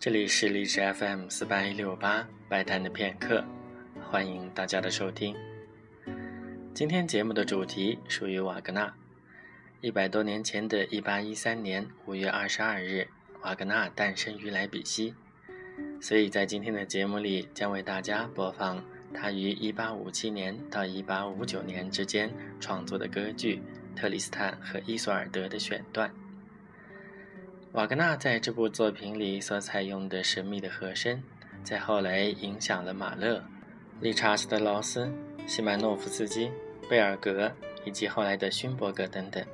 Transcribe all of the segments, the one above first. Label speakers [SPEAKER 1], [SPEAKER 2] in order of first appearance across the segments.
[SPEAKER 1] 这里是荔枝 FM 四八一六八白谈的片刻，欢迎大家的收听。今天节目的主题属于瓦格纳。一百多年前的一八一三年五月二十二日，瓦格纳诞生于莱比锡，所以在今天的节目里将为大家播放他于一八五七年到一八五九年之间创作的歌剧《特里斯坦和伊索尔德》的选段。瓦格纳在这部作品里所采用的神秘的和声，在后来影响了马勒、理查斯特劳斯、西曼诺夫斯基、贝尔格以及后来的勋伯格等等。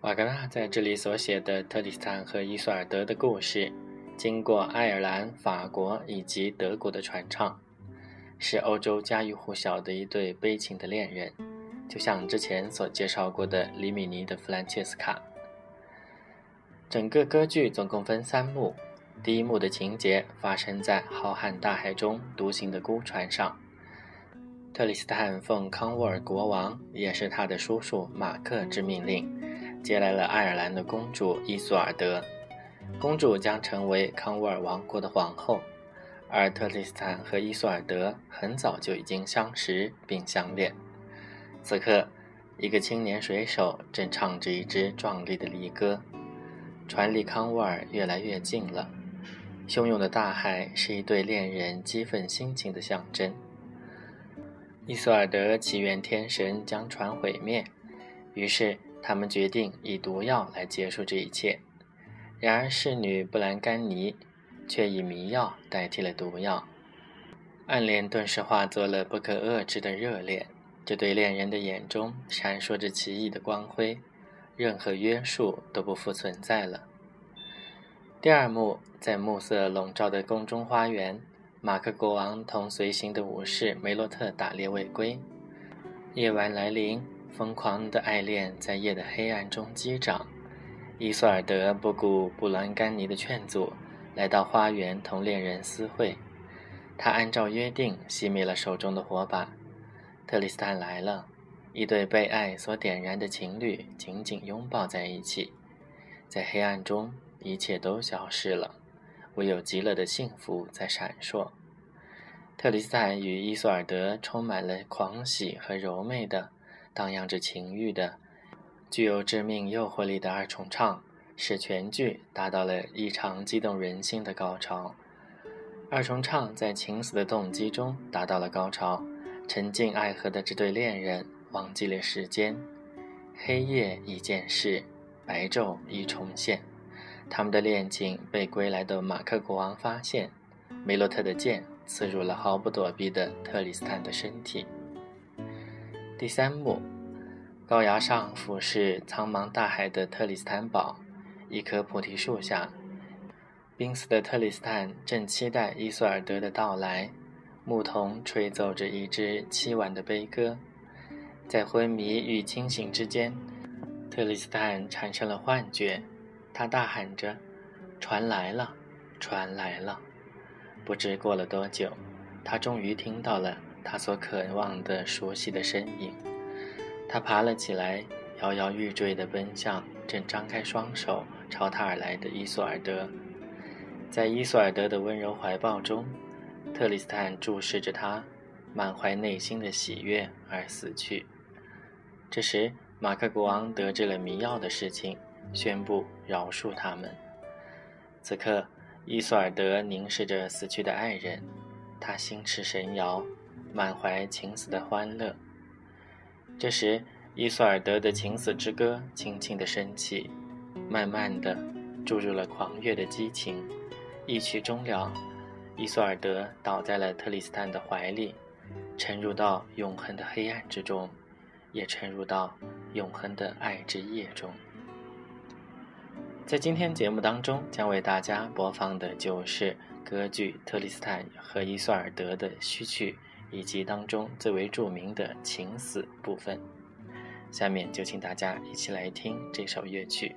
[SPEAKER 1] 瓦格纳在这里所写的《特里斯坦和伊索尔德》的故事，经过爱尔兰、法国以及德国的传唱，是欧洲家喻户晓的一对悲情的恋人，就像之前所介绍过的里米尼的《弗兰切斯卡》。整个歌剧总共分三幕，第一幕的情节发生在浩瀚大海中独行的孤船上。特里斯坦奉康沃尔国王，也是他的叔叔马克之命令，接来了爱尔兰的公主伊索尔德。公主将成为康沃尔王国的皇后，而特里斯坦和伊索尔德很早就已经相识并相恋。此刻，一个青年水手正唱着一支壮丽的离歌。船离康沃尔越来越近了，汹涌的大海是一对恋人激愤心情的象征。伊索尔德祈愿天神将船毁灭，于是他们决定以毒药来结束这一切。然而侍女布兰甘尼却以迷药代替了毒药，暗恋顿时化作了不可遏制的热恋。这对恋人的眼中闪烁着奇异的光辉。任何约束都不复存在了。第二幕，在暮色笼罩的宫中花园，马克国王同随行的武士梅洛特打猎未归。夜晚来临，疯狂的爱恋在夜的黑暗中击掌。伊索尔德不顾布兰甘尼的劝阻，来到花园同恋人私会。他按照约定熄灭了手中的火把。特里斯坦来了。一对被爱所点燃的情侣紧紧拥抱在一起，在黑暗中，一切都消失了，唯有极乐的幸福在闪烁。特里斯坦与伊索尔德充满了狂喜和柔媚的，荡漾着情欲的，具有致命诱惑力的二重唱，使全剧达到了异常激动人心的高潮。二重唱在情死的动机中达到了高潮，沉浸爱河的这对恋人。忘记了时间，黑夜已渐逝，白昼已重现。他们的恋情被归来的马克国王发现，梅洛特的剑刺入了毫不躲避的特里斯坦的身体。第三幕，高崖上俯视苍茫大海的特里斯坦堡，一棵菩提树下，濒死的特里斯坦正期待伊索尔德的到来，牧童吹奏着一支凄婉的悲歌。在昏迷与清醒之间，特里斯坦产生了幻觉。他大喊着：“船来了，船来了！”不知过了多久，他终于听到了他所渴望的熟悉的身影。他爬了起来，摇摇欲坠地奔向正张开双手朝他而来的伊索尔德。在伊索尔德的温柔怀抱中，特里斯坦注视着他，满怀内心的喜悦而死去。这时，马克国王得知了迷药的事情，宣布饶恕他们。此刻，伊索尔德凝视着死去的爱人，他心驰神摇，满怀情死的欢乐。这时，伊索尔德的情死之歌轻轻地升起，慢慢地注入了狂悦的激情。一曲终了，伊索尔德倒在了特里斯坦的怀里，沉入到永恒的黑暗之中。也沉入到永恒的爱之夜中。在今天节目当中，将为大家播放的就是歌剧《特里斯坦和伊索尔德》的序曲，以及当中最为著名的情死部分。下面就请大家一起来听这首乐曲。